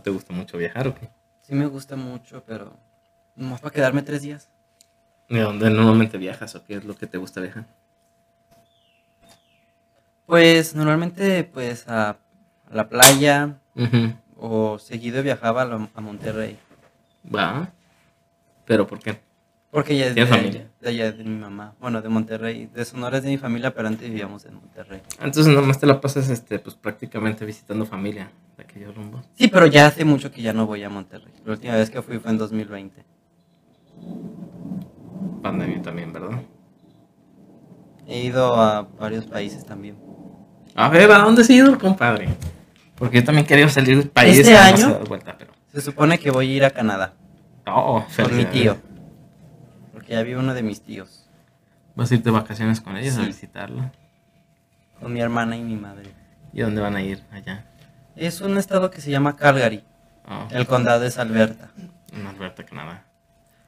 ¿No te gusta mucho viajar o qué? Sí me gusta mucho, pero nomás para quedarme tres días. ¿De dónde normalmente viajas o qué es lo que te gusta viajar? Pues normalmente pues a, a la playa o seguido viajaba a, lo- a Monterrey. Va. ¿Pero por qué? Porque ya es de, allá- de mi mamá. Bueno, de Monterrey. De Sonora es de mi familia, pero antes vivíamos en Monterrey. Entonces nomás te la pasas, este, pues prácticamente visitando familia de aquellos rumbos. Sí, pero ya hace mucho que ya no voy a Monterrey. La última vez que fui fue en 2020. Pandemia también, ¿verdad? He ido a varios países también. A ver, ¿a dónde has ido, compadre? Porque yo también quería salir del país. ¿Este año? vuelta, pero... Se supone que voy a ir a Canadá Oh, con mi tío. Ya vive uno de mis tíos. ¿Vas a ir de vacaciones con ellos a visitarlo? Con mi hermana y mi madre. ¿Y dónde van a ir allá? Es un estado que se llama Calgary. Oh, El condado es Alberta. en Alberta, Canadá.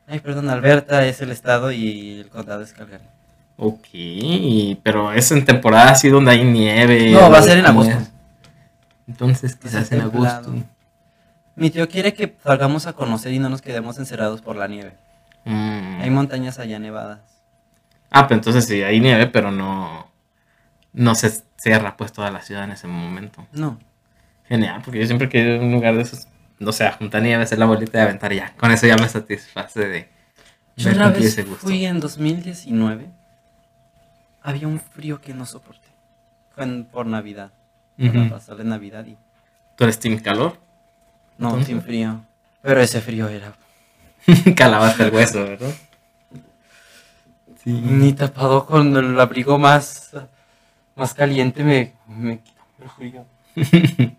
Ay, perdón, Alberta es el estado y el condado es Calgary. Ok, pero es en temporada así donde hay nieve. No, va a ser en ¿cómo agosto. es? Entonces quizás en templado. agosto. Mi tío quiere que salgamos a conocer y no nos quedemos encerrados por la nieve. Mm. Hay montañas allá nevadas. Ah, pero entonces sí, hay nieve, pero no, no se cierra pues toda la ciudad en ese momento. No. Genial, porque yo siempre quiero un lugar de esos, no sé, juntar nieve, hacer la bolita de aventar ya. Con eso ya me satisface de Yo una vez fui en 2019. Había un frío que no soporté. Fue en- por Navidad. Para Ujú. pasar de Navidad y... ¿Tú eres team calor? No, Entonces. sin frío. Pero ese frío era... Calaba hasta el hueso, ¿verdad? Sí. Ni tapado con el abrigo más... Más caliente me... me quitó el frío.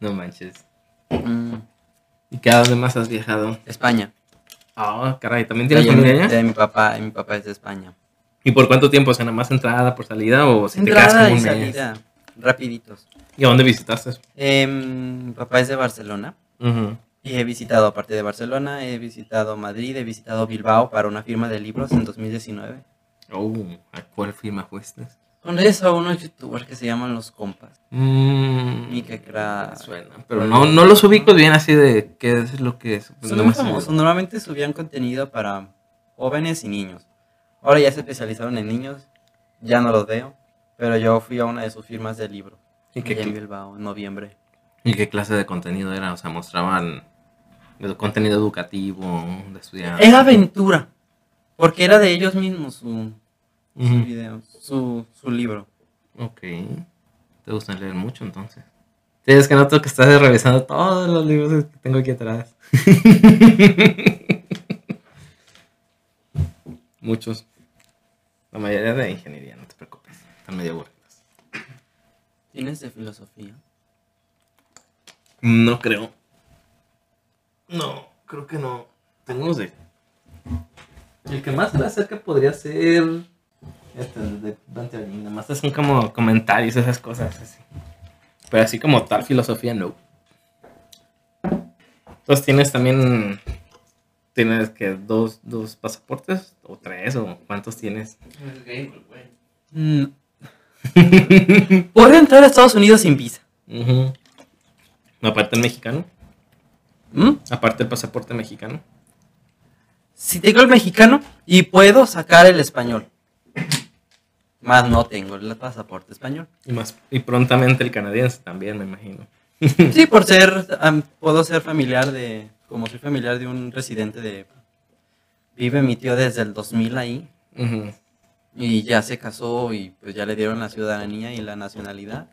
No manches. Mm, ¿Y qué a dónde más has viajado? España. Ah, caray, ¿también tienes familia allá? de mi papá, y mi papá es de España. ¿Y por cuánto tiempo? O sea, nada más entrada por salida o si te quedas Entrada como y un mes? salida. Rapiditos. ¿Y a dónde visitaste? Em, mi papá es de Barcelona. Y he visitado, aparte de Barcelona, he visitado Madrid, he visitado Bilbao para una firma de libros en 2019. Oh, ¿a cuál firma fuiste? Con eso, unos youtubers que se llaman Los Compas. Mmm, Mika Kra. suena, pero no, no los ubico bien así de qué es lo que es. Pues Son muy famosos. Normalmente subían contenido para jóvenes y niños. Ahora ya se especializaron en niños. Ya no los veo. Pero yo fui a una de sus firmas de libro. ¿Y qué, en Bilbao, en noviembre. ¿Y qué clase de contenido era? O sea, mostraban contenido educativo de estudiar. Era aventura. Porque era de ellos mismos su, video, su, su libro. Ok. ¿Te gusta leer mucho entonces? Tienes que noto que estás revisando todos los libros que tengo aquí atrás. Muchos. La mayoría de ingeniería, no te preocupes. Están medio aburridos. ¿Tienes de filosofía? No creo. No, creo que no. Tengo unos de. El que más se le acerca podría ser. Este, el de Dante Alighieri. Nada más son como comentarios, esas cosas así. Pero así como tal filosofía, no. Entonces tienes también. ¿Tienes que dos, dos pasaportes? ¿O tres? ¿O cuántos tienes? Mm. Puedo entrar a Estados Unidos sin visa. Ujú. Aparte el mexicano. ¿Mm? Aparte el pasaporte mexicano. Si tengo el mexicano y puedo sacar el español. Más no tengo el pasaporte español. Y más y prontamente el canadiense también, me imagino. Sí, por ser, puedo ser familiar de, como soy familiar de un residente de, vive mi tío desde el 2000 ahí y ya se casó y pues ya le dieron la ciudadanía y la nacionalidad.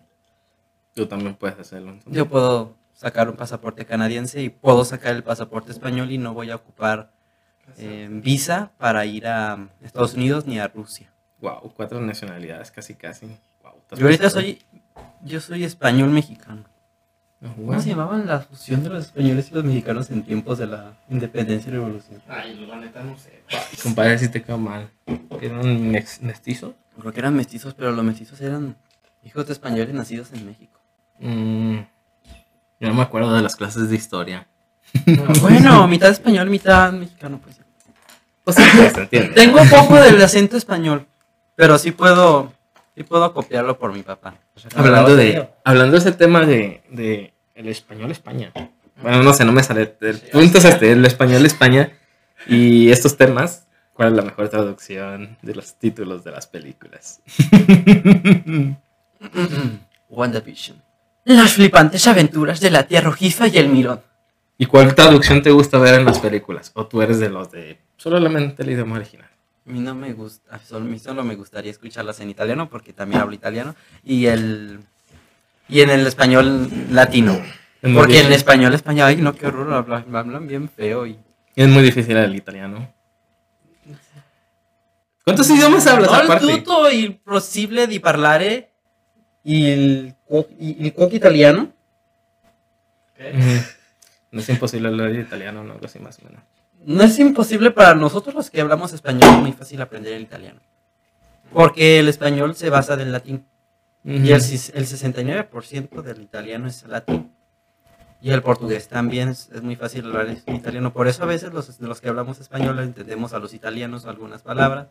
Tú también puedes hacerlo. entonces. Yo puedo sacar un pasaporte canadiense y puedo sacar el pasaporte español y no voy a ocupar eh, visa para ir a Estados Unidos ni a Rusia. Wow, cuatro nacionalidades, casi casi. Wow, Yo ahorita soy, yo soy español mexicano. ¿Cómo se llamaban la fusión de los españoles y los mexicanos en tiempos de la independencia y revolución? Ay, la neta no sé. Ay, compadre, si te quedó mal. ¿Eran mestizos? Creo que eran mestizos, pero los mestizos eran hijos de españoles nacidos en México. Mm, yo no me acuerdo de las clases de historia. Bueno, mitad español, mitad mexicano, pues. sí. Pues sí, pues. Tengo un poco del acento español, pero sí puedo, sí puedo copiarlo por mi papá. Hablando de, hablando de ese tema de, de el español España. Bueno, no sé, no me sale. El punto es este, el español España y estos temas. ¿Cuál es la mejor traducción de los títulos de las películas? WandaVision. Las flipantes aventuras de la tía rojiza y el mirón. ¿Y cuál traducción te gusta ver en las películas? ¿O tú eres de los de solamente el idioma original? A mí no me gusta, solo, a mí solo me gustaría escucharlas en italiano porque también hablo italiano y el y en el español latino. Es Porque en difícil. español español, ay no, qué horror, hablan, hablan bien feo y Es muy difícil el italiano. ¿Cuántos idiomas hablas No, aparte? tutto il possibile di parlare il, cuoco- il cuoco italiano. Ujú. No es imposible hablar italiano, no, así más o menos. No es imposible para nosotros los que hablamos español, es muy fácil aprender el italiano. Porque el español se basa del latín. Y el, el 69% del italiano es latín. Y el portugués también es, es muy fácil hablar italiano. Por eso a veces los, los que hablamos español entendemos a los italianos algunas palabras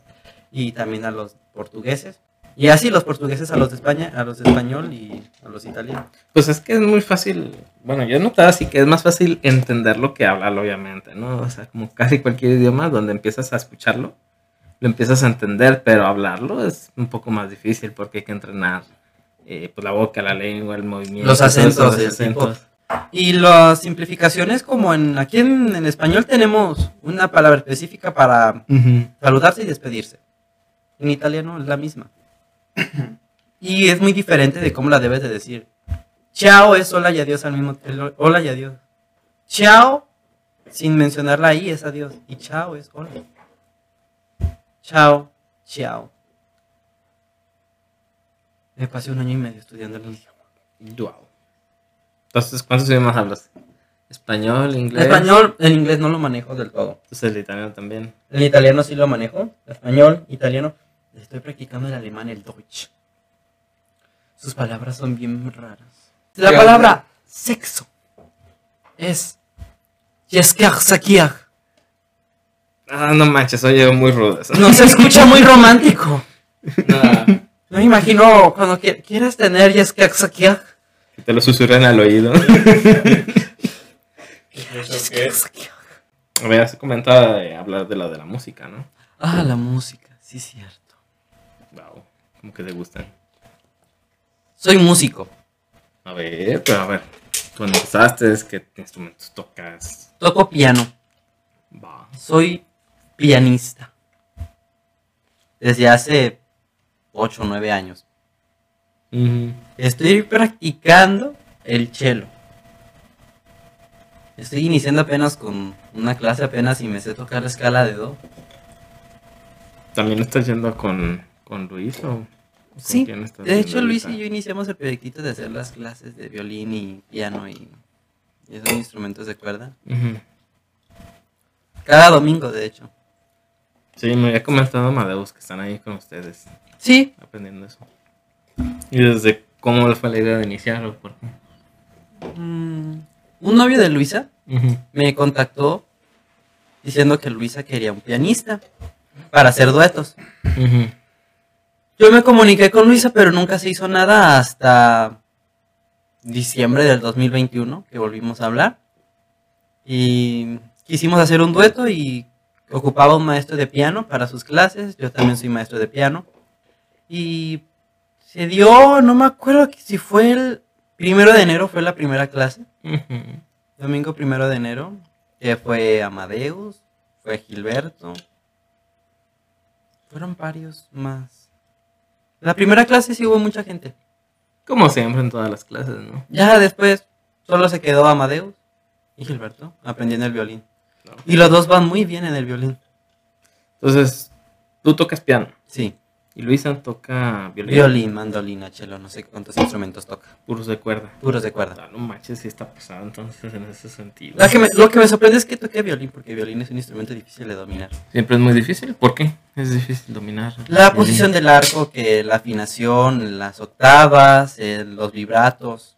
y también a los portugueses. Y así los portugueses a los de España, a los de español y a los italianos. Pues es que es muy fácil. Bueno, yo he notado así que es más fácil entenderlo que hablarlo, obviamente, ¿no? O sea, como casi cualquier idioma donde empiezas a escucharlo, lo empiezas a entender, pero hablarlo es un poco más difícil porque hay que entrenar eh, pues la boca, la lengua, el movimiento. Los acentos, los tipo. Y las simplificaciones, como en aquí en, en español tenemos una palabra específica para saludarse y despedirse. En italiano es la misma. Y es muy diferente de cómo la debes de decir. Chao es hola y adiós al mismo tiempo. Hola y adiós. Chao, sin mencionar la I, es adiós. Y chao es hola. Chao, chao. Me pasé un año y medio estudiando el idioma. Wow. Entonces, ¿cuántos idiomas hablas? Español, inglés. Español, el inglés no lo manejo del todo. Entonces el italiano también. El italiano sí lo manejo. Español, italiano. Estoy practicando el alemán, el Deutsch. Sus palabras son bien raras. La ¿Qué palabra sexo es. Ah, no manches, oye muy rudo eso. No se escucha muy romántico. No me imagino cuando qui- quieras tener Yeskersakiach. que te lo susurran al oído. Habías comentado de hablar de lo de la música, ¿no? Ah, la música, sí, cierto. Wow. Como que te gustan. Soy músico. A ver, pero a ver. Cuando empezaste, ¿qué instrumentos tocas? Toco piano. Va. Soy pianista. Desde hace 8 o 9 años. Estoy practicando el cello. Estoy iniciando apenas con una clase apenas y me sé tocar la escala de do. ¿También estás yendo con, con Luis o con Sí, de hecho Luis y yo iniciamos el proyectito de hacer las clases de violín y piano y, y esos instrumentos de cuerda. Ujú. Cada domingo, de hecho. Sí, me había comentado Amadeus que están ahí con ustedes Sí, aprendiendo eso. ¿Y desde cómo le fue la idea de iniciar o por qué? mm, un novio de Luisa me contactó diciendo que Luisa quería un pianista para hacer duetos. Ujú. Yo me comuniqué con Luisa, pero nunca se hizo nada hasta diciembre del 2021, que volvimos a hablar. Y quisimos hacer un dueto y ocupaba un maestro de piano para sus clases. Yo también soy maestro de piano. Y se dio, no me acuerdo si fue el primero de enero, fue la primera clase. Domingo primero de enero, que fue Amadeus, fue Gilberto. Fueron varios más. La primera clase sí hubo mucha gente. Como siempre en todas las clases, ¿no? Ya después solo se quedó Amadeus y Gilberto aprendiendo el violín. No. Y los dos van muy bien en el violín. Entonces, tú tocas piano Sí, y Luisa toca violín. violín, mandolina, cello, no sé cuántos instrumentos toca. Puros de cuerda. Puros de cuerda. Ah, no manches, sí está pesado entonces en ese sentido. Lo que, me, lo que me sorprende es que toque violín, porque violín es un instrumento difícil de dominar. Siempre es muy difícil. ¿Por qué? Es difícil dominar. La violín. posición del arco, que la afinación, las octavas, eh, los vibratos.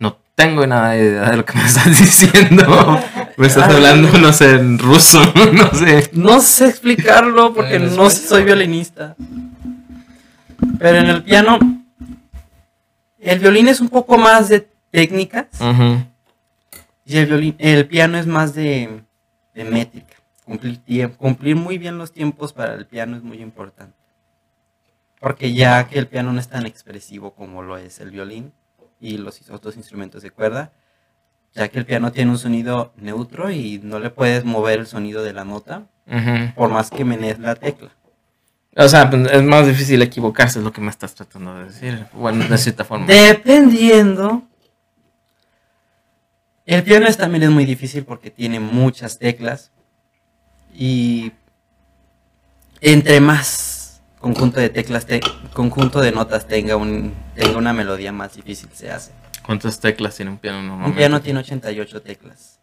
No tengo nada de idea de lo que me estás diciendo. Me estás Ah. hablando, no sé, en ruso, no sé. No sé explicarlo porque no soy violinista. Pero en el piano, el violín es un poco más de técnicas. Y el violín, el piano es más de, de métrica. Cumplir, cumplir muy bien los tiempos para el piano es muy importante. Porque ya que el piano no es tan expresivo como lo es el violín y los otros instrumentos de cuerda, ya que el piano tiene un sonido neutro y no le puedes mover el sonido de la nota por más que menees la tecla. O sea, pues, es más difícil equivocarse, es lo que me estás tratando de decir. Bueno, de cierta forma. Dependiendo. El piano también es muy difícil porque tiene muchas teclas. Y entre más conjunto de teclas, te- conjunto de notas tenga, un, tenga una melodía más difícil se hace. ¿Cuántas teclas tiene un piano Un normalmente? piano tiene 88 teclas.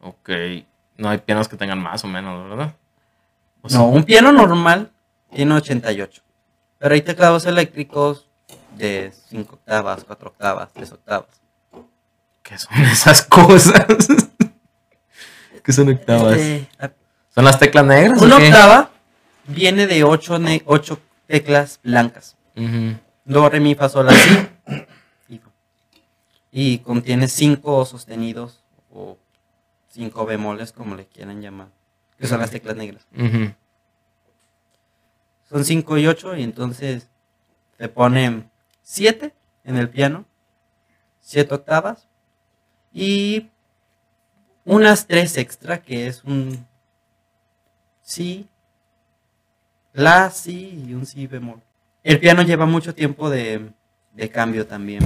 Ok. No hay pianos que tengan más o menos, ¿verdad? O sea, No, un piano normal tiene 88. Pero hay teclados eléctricos de 5 octavas, 4 octavas, 3 octavas. ¿Qué son esas cosas? ¿Qué son octavas? Este, ¿Son las teclas negras? Una o qué? octava viene de 8 ocho teclas blancas. Ujú. Do, re, mi, fa, sol, do. Y contiene 5 sostenidos o 5 bemoles, como le quieran llamar. Que son las teclas negras. Son 5 y 8 y entonces te ponen 7 en el piano. 7 octavas. Y unas 3 extra que es un si, la, si y un si bemol. El piano lleva mucho tiempo de, de cambio también.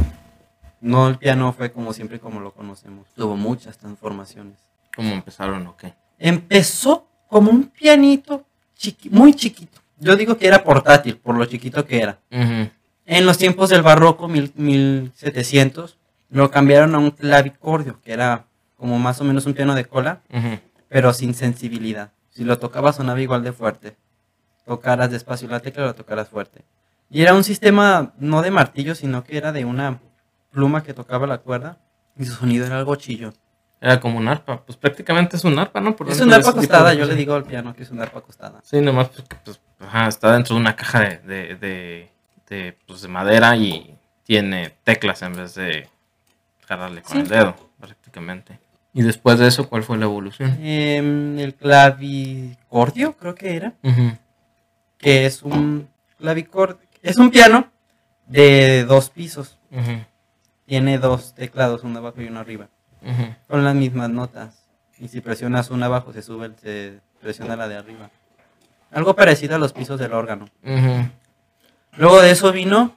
No el piano fue como siempre como lo conocemos. Tuvo muchas transformaciones. ¿Cómo empezaron o qué? Empezó como un pianito chiqui- muy chiquito. Yo digo que era portátil por lo chiquito que era. Ujú. En los tiempos del barroco, mil- 1700, lo cambiaron a un clavicordio, que era como más o menos un piano de cola, pero sin sensibilidad. Si lo tocabas sonaba igual de fuerte. Tocaras despacio la tecla, lo tocaras fuerte. Y era un sistema no de martillo, sino que era de una pluma que tocaba la cuerda y su sonido era algo chillo. Era como un arpa. Pues prácticamente es un arpa, ¿no? Por Es un arpa acostada, yo le digo al piano que es un arpa acostada. Sí, nomás porque pues, ajá, está dentro de una caja de, de, de, de, pues, de madera y tiene teclas en vez de jalarle con Sí. el dedo, prácticamente. Y después de eso, ¿cuál fue la evolución? Em, el clavicordio, creo que era. Que es un clavicordio, es un piano de dos pisos. Tiene dos teclados, uno abajo y uno arriba, Ujú. con las mismas notas. Y si presionas una abajo, se sube, se presiona la de arriba. Algo parecido a los pisos del órgano. Luego de eso vino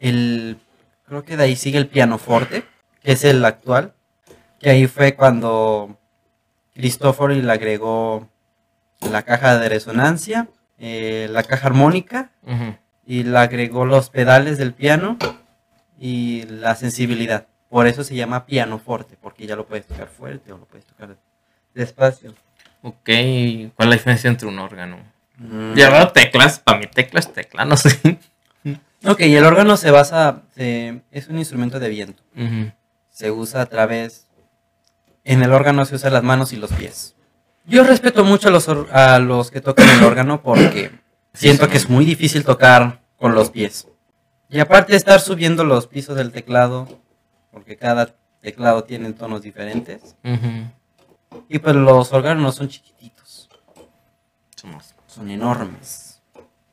el, creo que de ahí sigue el pianoforte, que es el actual, que ahí fue cuando Cristofori le agregó la caja de resonancia, eh, la caja armónica y le agregó los pedales del piano y la sensibilidad. Por eso se llama pianoforte, porque ya lo puedes tocar fuerte o lo puedes tocar despacio. Ok, ¿cuál es la diferencia entre un órgano? Mm. Ya veo teclas, para mí tecla es tecla, no sé. Ok, el órgano se basa, se- es un instrumento de viento. Se usa a través. En el órgano se usan las manos y los pies. Yo respeto mucho a los, a los que tocan el órgano porque siento que es muy difícil tocar con los pies. Y aparte de estar subiendo los pisos del teclado, porque cada teclado tiene tonos diferentes. Y pues los órganos no son chiquititos, Somos- son enormes.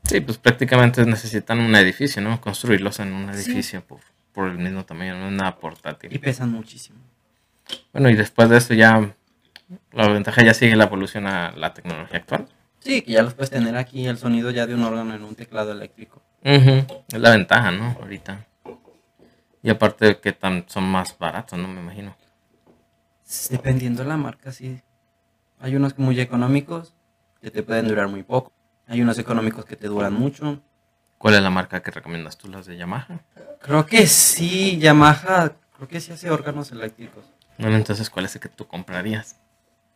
Sí, pues prácticamente necesitan un edificio, ¿no? Construirlos en un Sí. edificio por, por el mismo tamaño, no es nada Y portátil. pesan muchísimo. Bueno, y después de eso ya, la ventaja ya sigue la evolución a la tecnología actual. Sí, que ya los puedes tener aquí el sonido ya de un órgano en un teclado eléctrico. Ujú, Es la ventaja, ¿no? Ahorita. Y aparte de que tan, son más baratos, ¿no? Me imagino. Dependiendo de la marca, sí. Hay unos muy económicos que te pueden durar muy poco. Hay unos económicos que te duran mucho. ¿Cuál es la marca que recomiendas tú? ¿Las de Yamaha? Creo que sí, Yamaha, creo que sí hace órganos eléctricos. Bueno, entonces, ¿cuál es el que tú comprarías?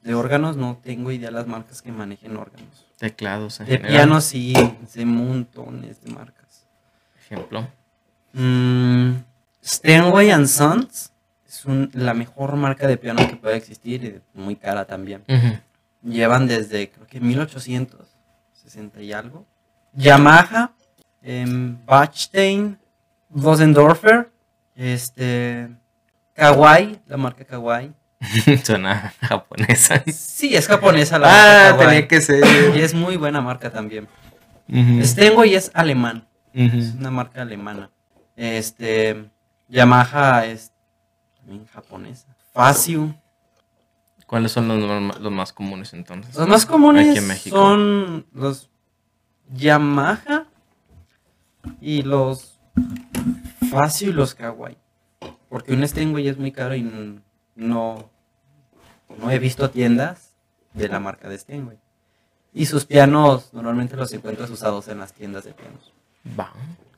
De órganos no tengo idea las marcas que manejen órganos. Teclados en De general. pianos sí, de montones de marcas. Ejemplo. Mm, Steinway and Sons es un- la mejor marca de piano que puede existir y muy cara también. Llevan desde creo que 1860 y algo. Yamaha, em, Bachstein, Bosendorfer, este, Kawaii, la marca Kawaii. Suena japonesa. Sí, es japonesa la Ah, marca tenía que ser. Y es muy buena marca también. Stengo y es alemán. Es una marca alemana. Este. Yamaha es también japonesa. Facio. ¿Cuáles son los, los más comunes entonces? Los más comunes Aquí en México. son los Yamaha y los Facio y los Kawaii. Porque un Steinway es muy caro y no, no he visto tiendas de la marca de Steinway. Y sus pianos normalmente los encuentras usados en las tiendas de pianos. Va.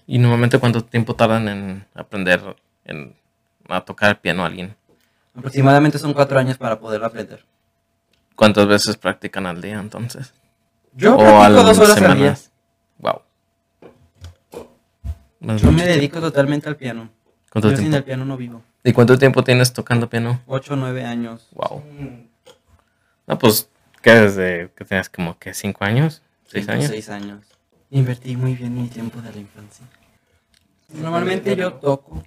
¿Y normalmente cuánto tiempo tardan en aprender en, a tocar el piano a alguien? Aproximadamente son cuatro años para poderlo aprender. ¿Cuántas veces practican al día entonces? Yo o practico dos horas al día. Wow. Yo me dedico totalmente al piano. ¿Cuánto Yo sin el piano no vivo. ¿Y cuánto tiempo tienes tocando piano? Ocho o nueve años. Wow. No, pues, ¿qué desde que tenías como que cinco años? ¿Seis años? Seis años. Invertí muy bien mi tiempo de la infancia. Normalmente yo toco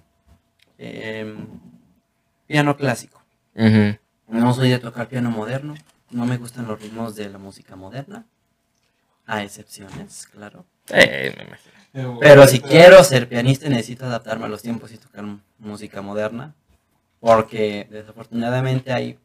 em, piano clásico. No soy de tocar piano moderno. No me gustan los ritmos de la música moderna. A excepciones, claro. Eh, me imagino. Pero si quiero ser pianista necesito adaptarme a los tiempos y tocar música moderna. Porque desafortunadamente hay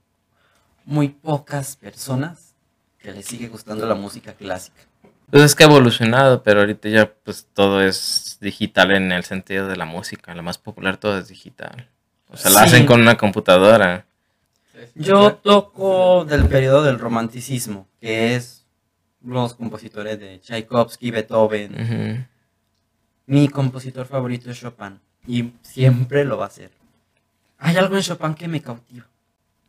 muy pocas personas que les sigue gustando la música clásica. Pues es que ha evolucionado, pero ahorita ya pues todo es digital en el sentido de la música. La más popular todo es digital. O sea, la Sí. hacen con una computadora. Yo toco del periodo del romanticismo, que es los compositores de Tchaikovsky, Beethoven. Ujú. Mi compositor favorito es Chopin y siempre lo va a ser. Hay algo en Chopin que me cautiva.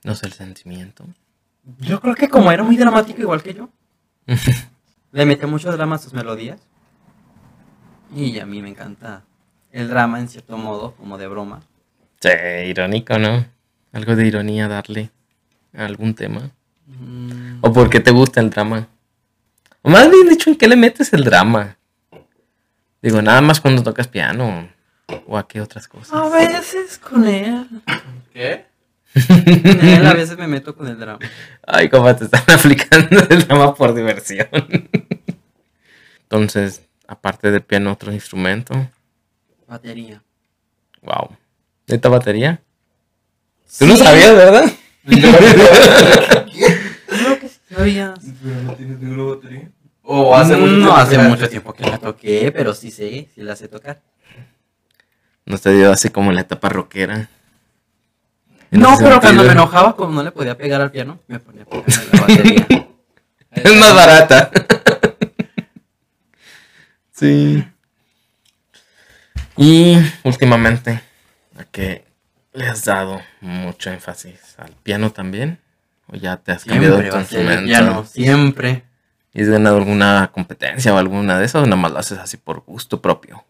No sé el sentimiento. Yo creo que como era muy dramático igual que yo, le mete mucho drama a sus melodías. Y a mí me encanta el drama en cierto modo, como de broma. Sí, irónico, ¿no? Algo de ironía darle a algún tema. Mm, ¿O por qué te gusta el drama? O más bien dicho, ¿en qué le metes el drama? Digo, nada más cuando tocas piano. ¿O a qué otras A cosas? veces con él. ¿Qué? Con él a veces me meto con el drama. Ay, cómo te están aplicando el drama por diversión. Entonces, aparte del piano, otro instrumento. Batería. Wow. ¿Neta batería? Tú no Sí. sabías, ¿verdad? Creo que sí sabías. ¿Pero no tienes ninguna batería? ¿O hace mucho no tiempo hace que- mucho tiempo que la toqué, pero sí sé, sí la sé tocar. No te dio así como en la etapa rockera. En No, pero cuando me enojaba, como no le podía pegar al piano, me ponía a pegar a la batería. Es más barata. sí. Y últimamente, ¿a qué le has dado mucho énfasis? ¿Al piano también? ¿O ya te has cambiado Siempre tu instrumento? piano, siempre. ¿Y has ganado alguna competencia o alguna de esas? ¿O nada más lo haces así por gusto propio?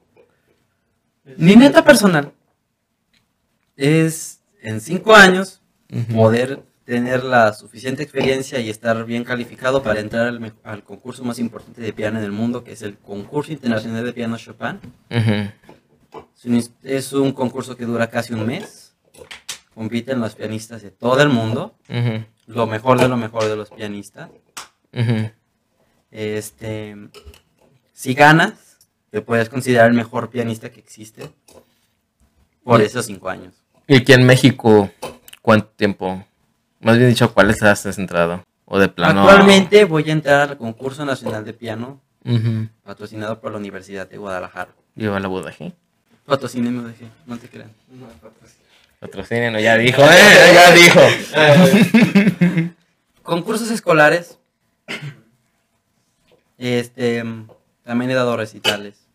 Mi meta personal es en cinco años Ujú. poder tener la suficiente experiencia y estar bien calificado para entrar al, al concurso más importante de piano en el mundo, que es el Concurso Internacional de Piano Chopin. Ujú. Es un, es un concurso que dura casi un mes. Compiten los pianistas de todo el mundo, Ujú. lo mejor de lo mejor de los pianistas. Este, si ganas, te puedes considerar el mejor pianista que existe por esos cinco años. ¿Y aquí en México cuánto tiempo? Más bien dicho, ¿cuáles has entrado? ¿O de plano? Actualmente voy a entrar al concurso nacional de piano patrocinado por la Universidad de Guadalajara. Lleva la bodaje. Patrocínenme, dije, no te crean. No. Patrocinen, ya dijo, ¿eh? Ya dijo. Concursos escolares. Este, también he dado recitales.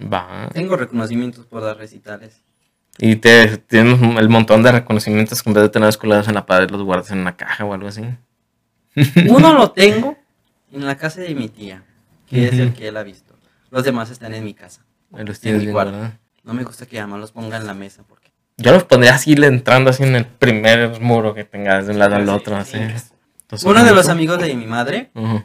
Va. Tengo reconocimientos por dar recitales. Y te tienes el montón de reconocimientos que en vez de tener colgados en la pared los guardas en una caja o algo así. Uno lo tengo en la casa de mi tía, que es el que él ha visto. Los demás están en mi casa. Los En tienes mi bien cuarto. No me gusta que además los ponga en la mesa porque Yo los pondría así entrando así en el primer muro que tengas de un lado al otro, así. Entonces, uno de los amigos de mi madre Ujú.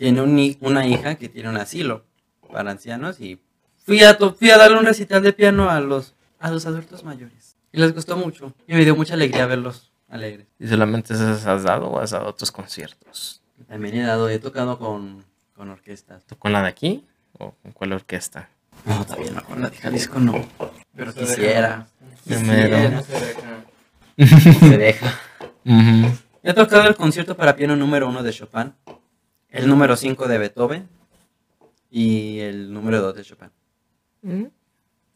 Tiene un una hija que tiene un asilo para ancianos y fui a, to- fui a darle un recital de piano a los, a los adultos mayores. Y les gustó mucho. Y me dio mucha alegría verlos alegres. ¿Y solamente esas has dado o has dado otros conciertos? También he dado, he tocado con, con orquestas. ¿Tú con la de aquí o con cuál orquesta? No, todavía no, con la de Jalisco no. Pero Se quisiera. Primero. Se deja. No se deja. He tocado el concierto para piano número uno de Chopin, el número 5 de Beethoven y el número 2 de Chopin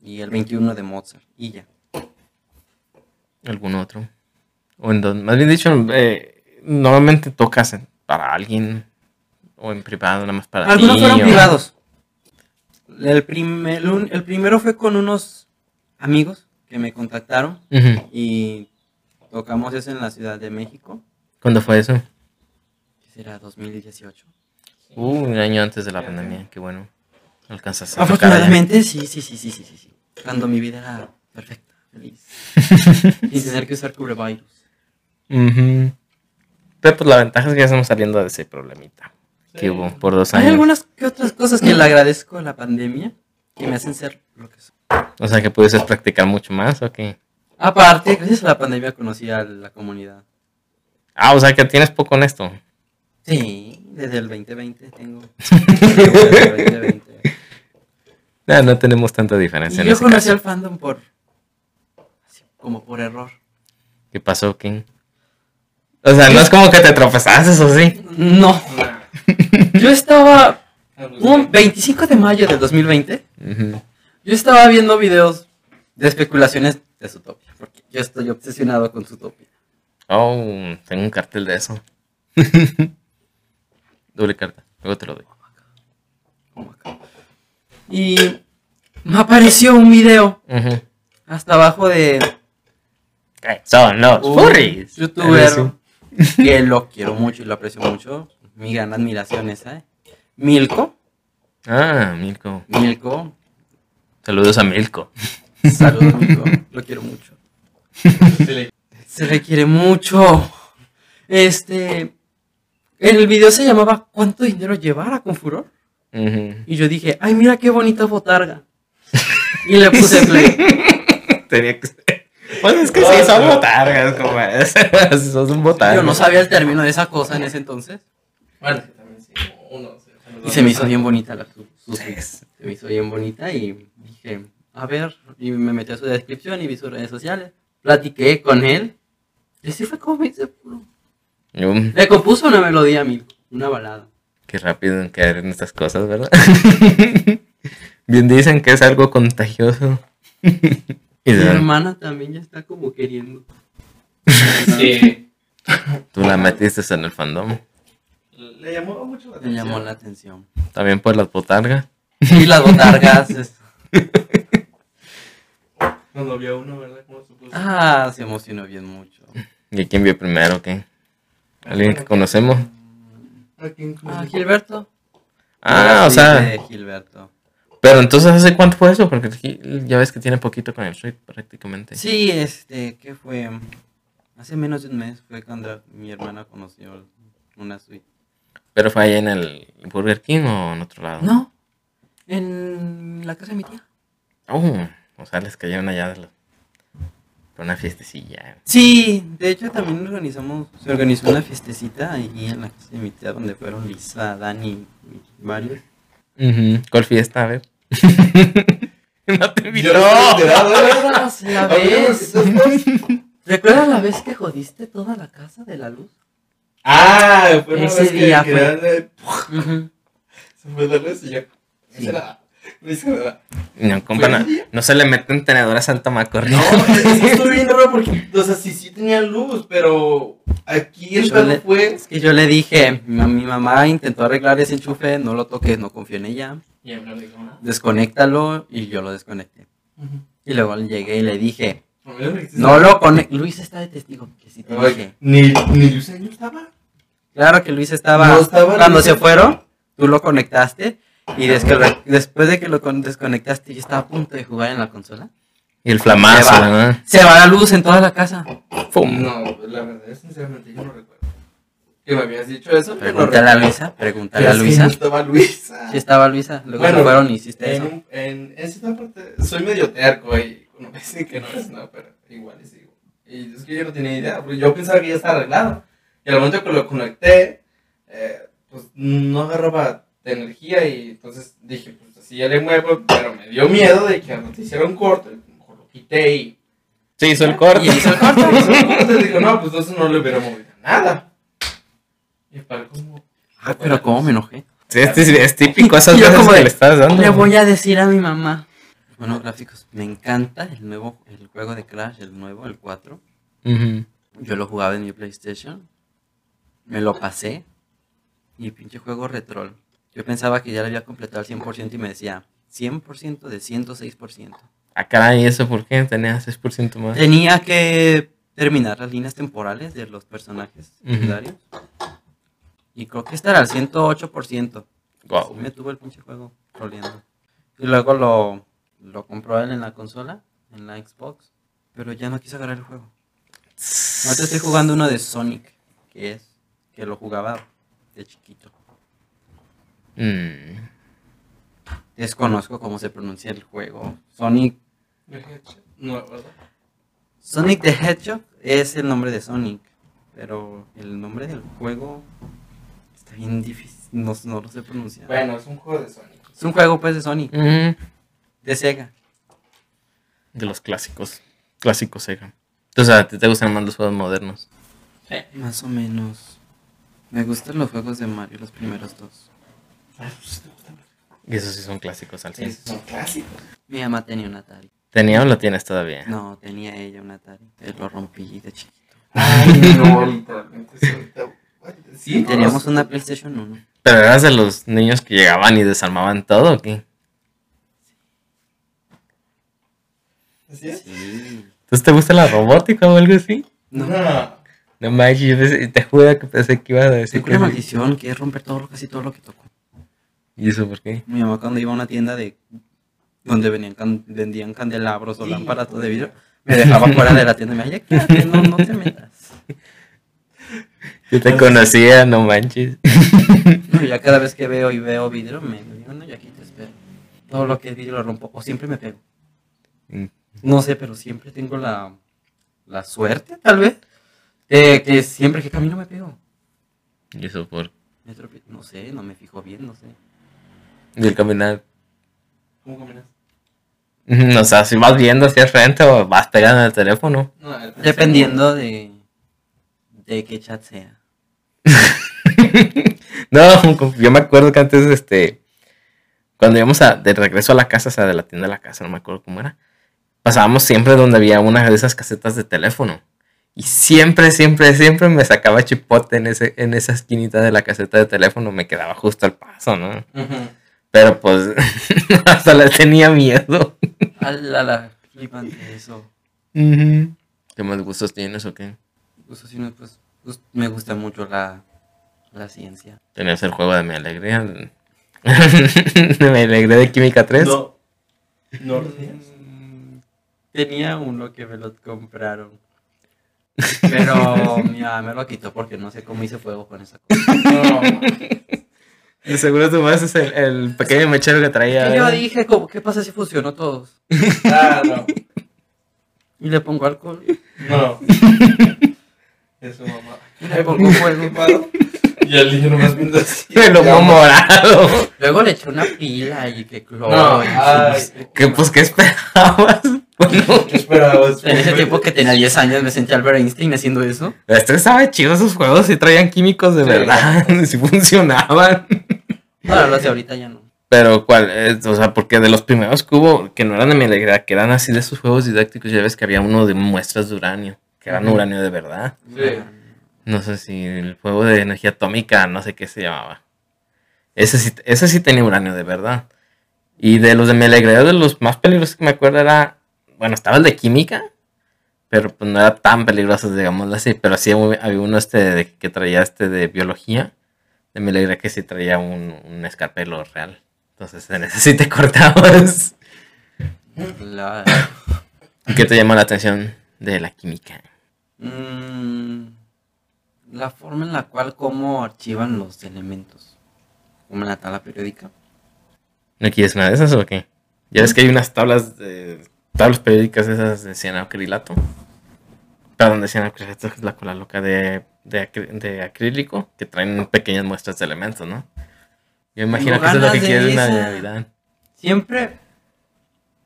y el 21 de Mozart y ya. ¿Algún otro? O en don- más bien dicho, eh, normalmente tocas para alguien o en privado, nada más para Algunos ti, fueron o- privados. El, prim- el primero fue con unos amigos que me contactaron y tocamos eso en la Ciudad de México, ¿Cuándo fue eso? Será 2018. Uh, un año antes de la pandemia, qué bueno. Alcanzas a tocar allá. Afortunadamente, sí, sí, sí, sí, sí, sí, sí. Cuando mi vida era perfecta, feliz. Sin tener que usar cubrevirus. Ujú. Pero pues la ventaja es que ya estamos saliendo de ese problemita que hubo por dos Hay años. algunas que otras cosas que le agradezco a la pandemia que me hacen ser lo que soy. O sea que pudieses practicar mucho más o qué. Aparte, gracias a la pandemia conocí a la comunidad. Ah, o sea que tienes poco en esto. Sí, desde el 2020 tengo. Desde el 2020. No, no tenemos tanta diferencia Y en yo ese conocí caso. al fandom por. así, como por error. ¿Qué pasó, King? O sea, no es como que te tropezaste, o sí. No, yo estaba. Ah, pues, Un 25 de mayo del 2020. Ujú. Yo estaba viendo videos de especulaciones de Zootopia. Porque yo estoy obsesionado con Zootopia. Oh, tengo un cartel de eso. Doble carta, luego te lo doy. como acá. Y me apareció un video hasta abajo de ¿Qué Son los un furries. youtuber que lo quiero mucho y lo aprecio mucho. Mi gran admiración esa, ¿eh? Milko. Ah, Milko. Milko. Saludos a Milko. Saludos, Milko. Lo quiero mucho. sí le- Se le quiere mucho. Este. En el video se llamaba ¿Cuánto dinero llevar a Confuror? Ujú. Y yo dije, ay, mira qué bonita botarga. Y le puse play. Tenía que ser. Pues es que sí, son botargas, como es. son botargas. Yo no sabía el término de esa cosa en ese entonces. Bueno, sí, también sí. Uno. sí, o sea, los Y se me no hizo bien bonita la su, su- Sí. Se me hizo bien bonita y dije, a ver, y me metí a su descripción y vi sus redes sociales. Platiqué con él. Y así fue como me hice Yo, Le compuso una melodía a mí, una balada. qué rápido en caer en estas cosas, ¿verdad? Bien dicen que es algo contagioso. y Mi hermana también ya está como queriendo. Sí. tú la metiste en el fandom. Le llamó mucho la atención. llamó la atención. También por las botargas. Y las botargas. Cuando vio uno, ¿verdad? ¿Cómo se puso? Ah, se emocionó bien mucho. ¿Y quién vio primero? ¿Qué? ¿Alguien que conocemos? ¿A quién Ah? Gilberto. Ah, o sea. de Gilberto. Pero entonces, ¿hace cuánto fue eso? Porque ya ves que tiene poquito con el Shrek prácticamente. Sí, este, ¿qué fue? Hace menos de un mes fue cuando mi hermana conoció una suite. ¿Pero fue ahí en el Burger King o en otro lado? No, en la casa de mi tía. Oh, o sea, les cayeron allá de los... Una fiestecilla. Sí, de hecho también organizamos, se organizó una fiestecita ahí en la casa de mi tía donde fueron Lisa, Dani y varios. ¿Cuál fiesta? A ver. no te. ¿Recuerdas la vez? ¿Recuerdas la vez que jodiste toda la casa de la luz? Ah, fue una Ese vez que día que fue. Ujú. Se fue la luz y ya. Sí. Será. No hice nada. No, compa, no, no se le meten tenedoras al tomacorrido. No, es que estuvo bien raro porque, o sea, sí, sí tenía luz, pero aquí el Yo pedo le- fue. Es que yo le dije, mi, mi mamá intentó arreglar ese enchufe, no lo toques, no confío en ella, Y no le dijo nada. desconéctalo y yo lo desconecté. Y luego llegué y le dije, A no no lo conecté. Luis está de testigo, que sí te Oye, dije. Ni, ni Luis no estaba. Claro que Luis estaba, No estaba cuando Luis. se fueron, tú lo conectaste y después de que lo con- desconectaste yo estaba a punto de jugar en la consola. Y el flamazo, Se va. ¿verdad? Se va la luz en toda la casa. Pum. No, la verdad, sinceramente, yo no recuerdo. Que me habías dicho eso, pero no Pregúntale a. Luisa, pregúntale Pero a es Luisa. no estaba Luisa. Sí estaba Luisa, luego Bueno, se fueron y hiciste En, eso. en esta parte, soy medio terco y uno me dice que no es no, pero iguales. digo. Y es que yo no tenía idea, porque yo pensaba que ya estaba arreglado. Y al momento que lo conecté, eh, pues no agarraba de energía y entonces dije, pues así ya le muevo, pero me dio miedo de que no te hiciera un corte, a lo mejor lo quité y... Se hizo el corte. Y hizo el corte. hizo un corte, digo, no, pues entonces no le hubiera movido nada. Y para como... Ah, pero cómo me enojé. Sí, este es, es típico, esas veces como que le estás dando. Le voy a decir a mi mamá. Bueno, gráficos. Me encanta el nuevo, el juego de Crash, el nuevo, el 4. Ujú. Yo lo jugaba en mi PlayStation. Me lo pasé. Y pinche juego retrol. Yo pensaba que ya lo había completado al 100% y me decía 100% de 106%. Ah, caray, ¿eso por qué? Tenía 6% más. Tenía que terminar las líneas temporales de los personajes secundarios. Y creo que era al 108%. Guau. Sí me tuvo el pinche juego troleando. Y luego lo, lo compró él en la consola, en la Xbox. Pero ya no quise agarrar el juego. Ahorita estoy jugando uno de Sonic, que es, que lo jugaba de chiquito. Mm. Desconozco cómo se pronuncia el juego. Sonic, No, ¿verdad? Sonic the Hedgehog es el nombre de Sonic. Pero el nombre del juego está bien difícil. No, no lo sé pronunciar. Bueno, es un juego de Sonic. Es un juego pues de Sonic, de Sega. De los clásicos. Clásicos Sega. Entonces, ¿a ti te gustan más los juegos modernos? Más o menos. Me gustan los juegos de Mario, los primeros dos. Y esos sí son clásicos al 100. Sí, son clásicos. Mi mamá tenía un Atari. ¿Tenía o lo tienes todavía? No, tenía ella un Atari. Él lo rompí de chiquito. Ay, no, literalmente. sí, Y teníamos una PlayStation 1. ¿Pero eras de los niños que llegaban y desarmaban todo o qué? ¿Así es? Sí. ¿Entonces te gusta la robótica o algo así? No, No. No manches, yo te juro que pensé que ibas a decir tengo que una maldición que es romper todo, lo- casi todo lo que toco. ¿Y eso por qué? Mi mamá cuando iba a una tienda de donde venían can- vendían candelabros o Sí. lámparas de vidrio, me dejaba fuera de la tienda y me decía, no, no te metas. Yo te conocía, no manches. No, ya cada vez que veo y veo vidrio, me digo, no, yo aquí te espero. Todo lo que es vidrio lo rompo, o siempre me pego. Mm. No sé, pero siempre tengo la, la suerte, tal vez, de que siempre que camino me pego. ¿Y eso por no sé, no me fijo bien, no sé. Y el caminar? ¿Cómo caminas? O sea, si vas viendo hacia frente o vas pegando en el teléfono. No, el- Dependiendo de, de qué chat sea. No, yo me acuerdo que antes, este, cuando íbamos a, de regreso a la casa, o sea, de la tienda a la casa, no me acuerdo cómo era, pasábamos siempre donde había una de esas casetas de teléfono. Y siempre, siempre, siempre me sacaba chipote en, ese, en esa esquinita de la caseta de teléfono, me quedaba justo al paso, ¿no? Ujú. Pero pues, hasta le tenía miedo. Ala, la flipante eso. ¿Qué más gustos tienes o qué? Así no, pues, pues, me gusta mucho la, la ciencia. Tenías el juego de mi alegría. de mi alegría de Química 3. No. No lo tienes. Mm, Tenía uno que me lo compraron. Pero mi mamá me lo quitó porque no sé cómo hice fuego con esa cosa. No. De seguro tú más es el, el pequeño mechero que traía. Y yo ¿verdad? dije, ¿cómo- ¿qué pasa si fusionó todos? Ah, no. Y le pongo alcohol. No. Es su mamá. Y le pongo fuego. Y el niño nomás viendo así. El lomo morado. Luego le eché una pila y que cloro. No, y- ay. ¿Qué, pues, ¿qué esperabas? Bueno, ¿Qué esperabas? En ese tiempo que tenía 10 años me sentí Albert Einstein haciendo eso. este estaba chido esos juegos y traían químicos de Sí. verdad. Sí funcionaban. Ahora los de ahorita ya no. Pero, ¿cuál? es? o sea, porque de los primeros que hubo, que no eran de mi alegría, que eran así de esos juegos didácticos, ya ves que había uno de muestras de uranio, que eran Ujú. uranio de verdad. Sí. No sé si el juego de energía atómica, no sé qué se llamaba. Ese sí, ese sí tenía uranio de verdad. Y de los de mi alegría, de los más peligrosos que me acuerdo era, bueno, estaba el de química, pero pues no era tan peligroso, digamos así, pero sí había uno este de, que traía este de biología, de mi alegría que sí traía un, un escarpelo real. Entonces en ese sí te cortabas. La, ¿Y qué te llama la atención de la química? Mm, la forma en la cual cómo archivan los elementos. Como en la tabla periódica. ¿No quieres una de esas o qué? Ya ves que hay unas tablas de tablas periódicas esas de cianoacrilato. Pero donde decían es la cola loca de, de, de acrílico que traen pequeñas muestras de elementos, ¿no? Yo imagino que eso es lo que quiere una. Navidad. Siempre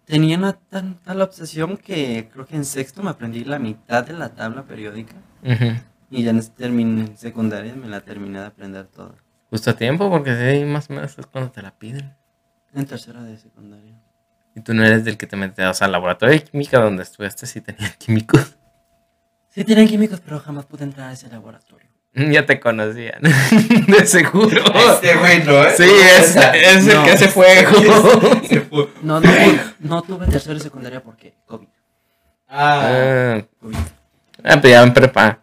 tenía una tanta la obsesión que creo que en sexto me aprendí la mitad de la tabla periódica. Ujú. Y ya en, termin- en secundaria me la terminé de aprender toda. Justo a tiempo, porque sí, más o menos es cuando te la piden. En tercera de secundaria. Y tú no eres del que te metes al laboratorio de química donde estudiaste si tenían químicos. Sí tienen químicos, pero jamás pude entrar a ese laboratorio. Ya te conocían. De seguro. Este güey, ¿no? ¿eh? Sí, es, es el No. que hace fuego. Se fue. No, no, no tuve tercera de secundaria porque COVID. Ah, Ah, COVID. ah, pero ya en prepa.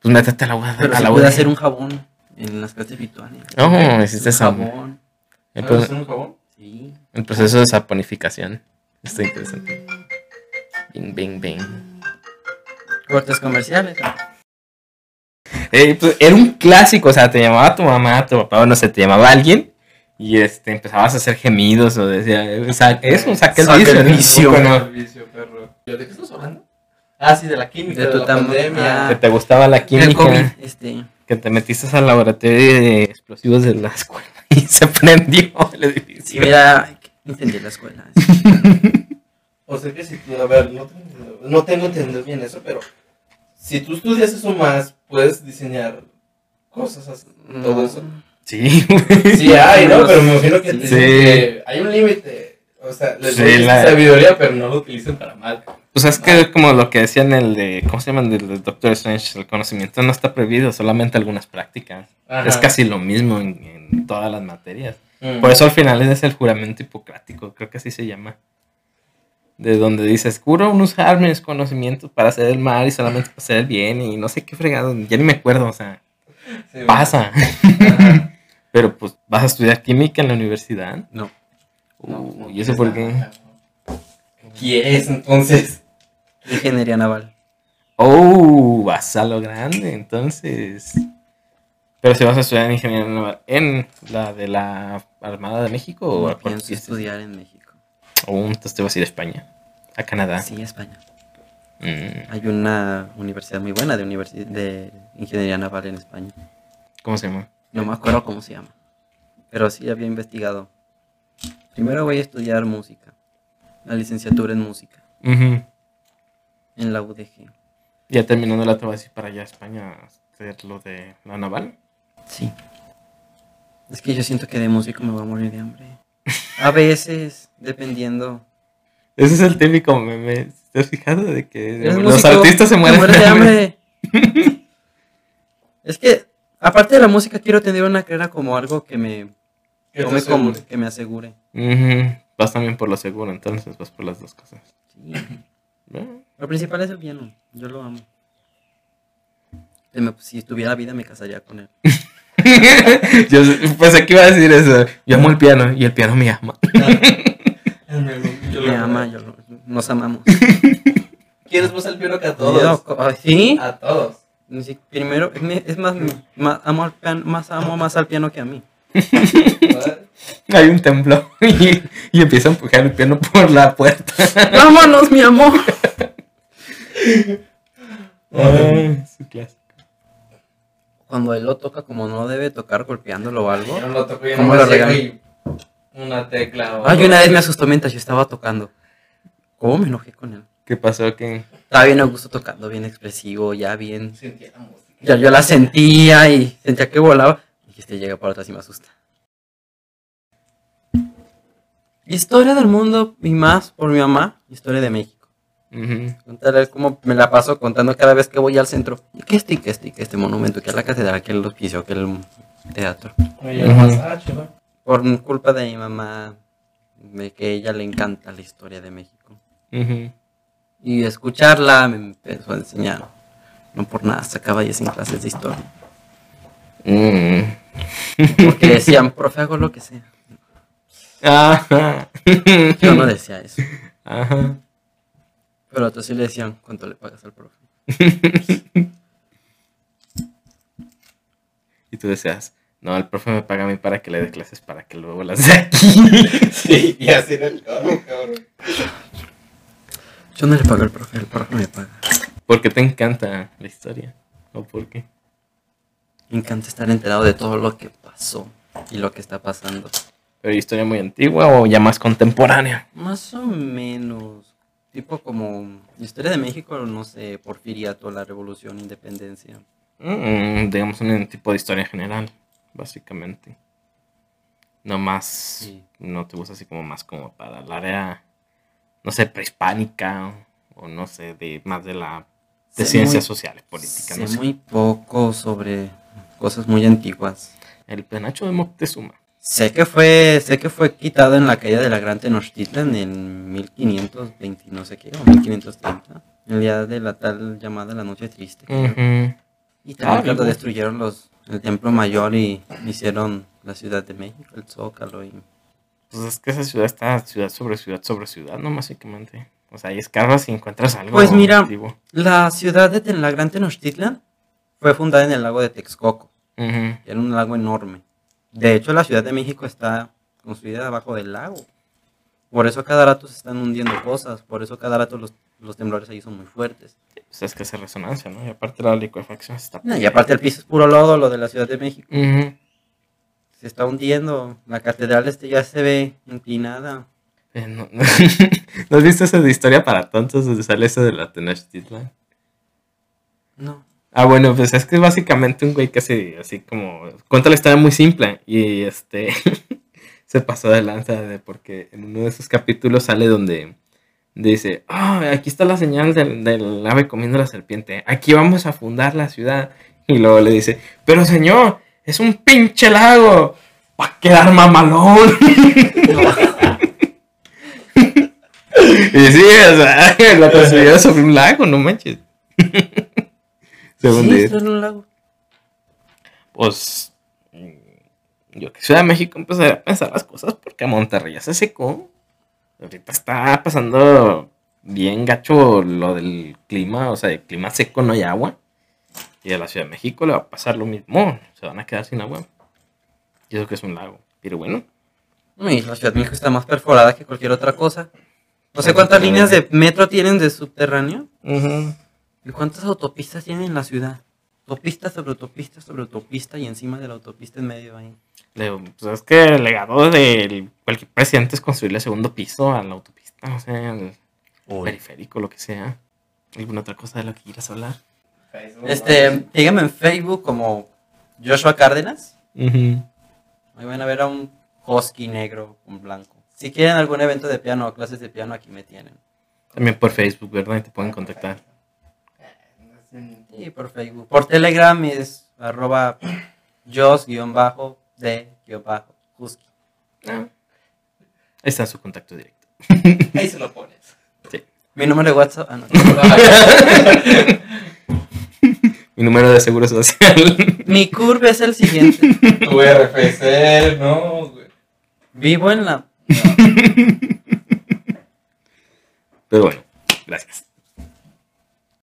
Pues métete a la agua. Pero a se la puede UD. hacer un jabón en las clases virtuales. Oh, hiciste jabón. El, ¿sabes pro- hacer un jabón? Sí. el proceso de saponificación. Está interesante. Bing, bing, bing. Cortes comerciales. Eh, pues, era un clásico, o sea, te llamaba tu mamá, tu papá, o no sé, te llamaba alguien y este, empezabas a hacer gemidos o decía, eh, sa- eso, saca el vicio. el ¿no? vicio. Perro. ¿De qué estás hablando? Ah, sí, de la química, De de, tu la pandemia. ah. que te gustaba la química, COVID, este. que te metiste al laboratorio de explosivos de la escuela y se prendió el edificio. Sí, mira, entendí la escuela. O sea que si a ver, no tengo, no tengo entendido bien eso, pero si tú estudias eso más, puedes diseñar cosas así, todo eso. Sí, Sí hay, ¿no? Pero me imagino que, te Sí. dicen que hay un límite. O sea, les Sí, doy la- sabiduría, pero no lo utilicen para mal. Pues es que como lo que decían el de, ¿cómo se llaman? Del, del Doctor Strange, el conocimiento no está prohibido, solamente algunas prácticas. Ajá. Es casi lo mismo en, en todas las materias. Mm. Por eso al final es el juramento hipocrático, creo que así se llama. De donde dices, juro no usar mis conocimientos para hacer el mal y solamente para hacer el bien y no sé qué fregado, ya ni me acuerdo, o sea, Sí, pasa. Pero pues vas a estudiar química en la universidad. No. Uh, ¿Y eso por qué? ¿Quieres entonces? Ingeniería naval. Oh, vas a lo grande, entonces. Pero si vas a estudiar ingeniería naval en la de la Armada de México o No cuál pienso estudiar en México. O entonces te vas a ir a España, a Canadá. Sí, España. Mm, Hay una universidad muy buena de, universi- de ingeniería naval en España. ¿Cómo se llama? No me acuerdo cómo se llama. Pero sí había investigado. Primero voy a estudiar música. La licenciatura en música. Ujú. En la UDG. Ya terminando la te vas a ir para allá a España a hacer lo de la naval. Sí. Es que yo siento que de músico me voy a morir de hambre. A veces, dependiendo. Ese es el típico meme. ¿Te has fijado de que ¿Eres los músico? artistas se mueren de hambre. es que, aparte de la música, quiero tener una carrera como algo que me, Que como- asegure. que me asegure. Vas también por lo seguro, entonces vas por las dos cosas. Sí. Lo principal es el piano. Yo lo amo. Si me- Si tuviera vida, me casaría con él. Yo pues aquí iba a decir eso. Yo amo el piano y el piano me ama. Yo me ama, yo lo- nos amamos. ¿Quieres más el piano que a todos? ¿Sí? A todos. Ni si- Primero, es más, más, amo al piano, más amo más al piano que a mí. Hay un templo y, y empieza a empujar el piano por la puerta. ¡Vámonos, mi amor! Ay, su clásico. Cuando él lo toca como no debe tocar, golpeándolo o algo. Yo no lo toco, yo ¿Cómo lo y Una tecla o... Ay, una vez me asustó mientras yo estaba tocando. ¿Cómo me enojé con él? ¿Qué pasó? que Estaba bien a gusto tocando, bien expresivo, ya bien. Sentía la música. Ya yo la sentía y sentía que volaba. Y este llega para atrás y me asusta. Historia del mundo y más por mi mamá, historia de México. Ujú. Contarles cómo me la paso contando cada vez que voy al centro. Que este, que este, que este monumento, que la catedral, que el hospicio, que el teatro. Oye, ah, chido. Por culpa de mi mamá, de que a ella le encanta la historia de México. Y escucharla me empezó a enseñar. No por nada, sacaba 10 en clases de historia. Mm. Porque decían, profe, hago lo que sea. Ajá. Yo no decía eso. Ajá. Pero otros sí le decían, ¿cuánto le pagas al profe? Y tú deseas, no, el profe me paga a mí para que le dé clases para que luego las dé aquí. Sí, y así era el cabrón, cabrón. Yo no le pago al profe, el profe me paga. ¿Por qué te encanta la historia? ¿O por qué? Me encanta estar enterado de todo lo que pasó y lo que está pasando. ¿Pero historia muy antigua o ya más contemporánea? Más o menos. Tipo como historia de México, no sé, Porfiriato, la revolución, independencia. Mm, digamos un tipo de historia general, básicamente. No más, Sí. no te gusta así como más como para el área, no sé, prehispánica o, o no sé, de más de la de Sé ciencias muy- sociales, políticas, Sé no sé. muy poco sobre cosas muy antiguas. El penacho de Moctezuma. Sé que fue, sé que fue quitado en la caída de la Gran Tenochtitlan en 1520, no sé qué, o 1530. El día de la tal llamada La Noche Triste. Y Ah, también cuando vivo. destruyeron los, el Templo Mayor y hicieron la Ciudad de México, el Zócalo. Y... Pues es que esa ciudad está ciudad sobre ciudad sobre ciudad, ¿no? Básicamente. O sea, ahí escarbas y encuentras algo Pues mira. La ciudad de Ten- la Gran Tenochtitlan fue fundada en el lago de Texcoco. Que Era un lago enorme. De hecho, la Ciudad de México está construida abajo del lago. Por eso cada rato se están hundiendo cosas. Por eso cada rato los, los temblores ahí son muy fuertes. Pues es que hace resonancia, ¿no? Y aparte la licuefacción está... No, y aparte el piso es puro lodo, lo de la Ciudad de México. Se está hundiendo. La catedral este ya se ve inclinada. Eh, no, no. ¿No has visto esa de historia para tontos donde sale eso de la Tenochtitlan? No. Ah, bueno, pues es que es básicamente un güey que hace así como... Cuenta la historia muy simple y este... se pasó de lanza de porque en uno de esos capítulos sale donde dice, ah, aquí está la señal del, ave comiendo la serpiente, aquí vamos a fundar la ciudad. Y luego le dice, pero señor, es un pinche lago, va a quedar mamalón. y sí, o sea, la construyeron sobre un lago, no manches. Según Sí, dice. está en un lago. pues yo que Ciudad de México empezaré a pensar las cosas porque Monterrey ya se secó. Ahorita está pasando bien gacho lo del clima, o sea, el clima seco no hay agua. Y a la Ciudad de México le va a pasar lo mismo, se van a quedar sin agua. Y eso que es un lago. Pero bueno, Y la Ciudad de México está más perforada que cualquier otra cosa. No sé cuántas líneas de metro tienen de subterráneo. ¿Y cuántas autopistas tienen en la ciudad? Autopista sobre autopista sobre autopista y encima de la autopista en medio ahí. le- pues es que el legado de cualquier presidente es construirle segundo piso a la autopista, o sea, al periférico, lo que sea. ¿Alguna otra cosa de lo que quieras hablar? Facebook, Este, síganme en Facebook como Joshua Cárdenas. Ujú. Ahí van a ver a un husky negro con blanco. Si quieren algún evento de piano o clases de piano, aquí me tienen. También por Facebook, ¿verdad? Y te pueden contactar. Sí, por Facebook. Por Telegram es arroba jos-de-husky. Ah. Ahí está su contacto directo. Ahí se lo pones. Mi número de WhatsApp. Ah, no. Mi número de seguro social. Mi curve es el siguiente. Tu RFC, no, güey. Vivo en la Pero bueno, gracias.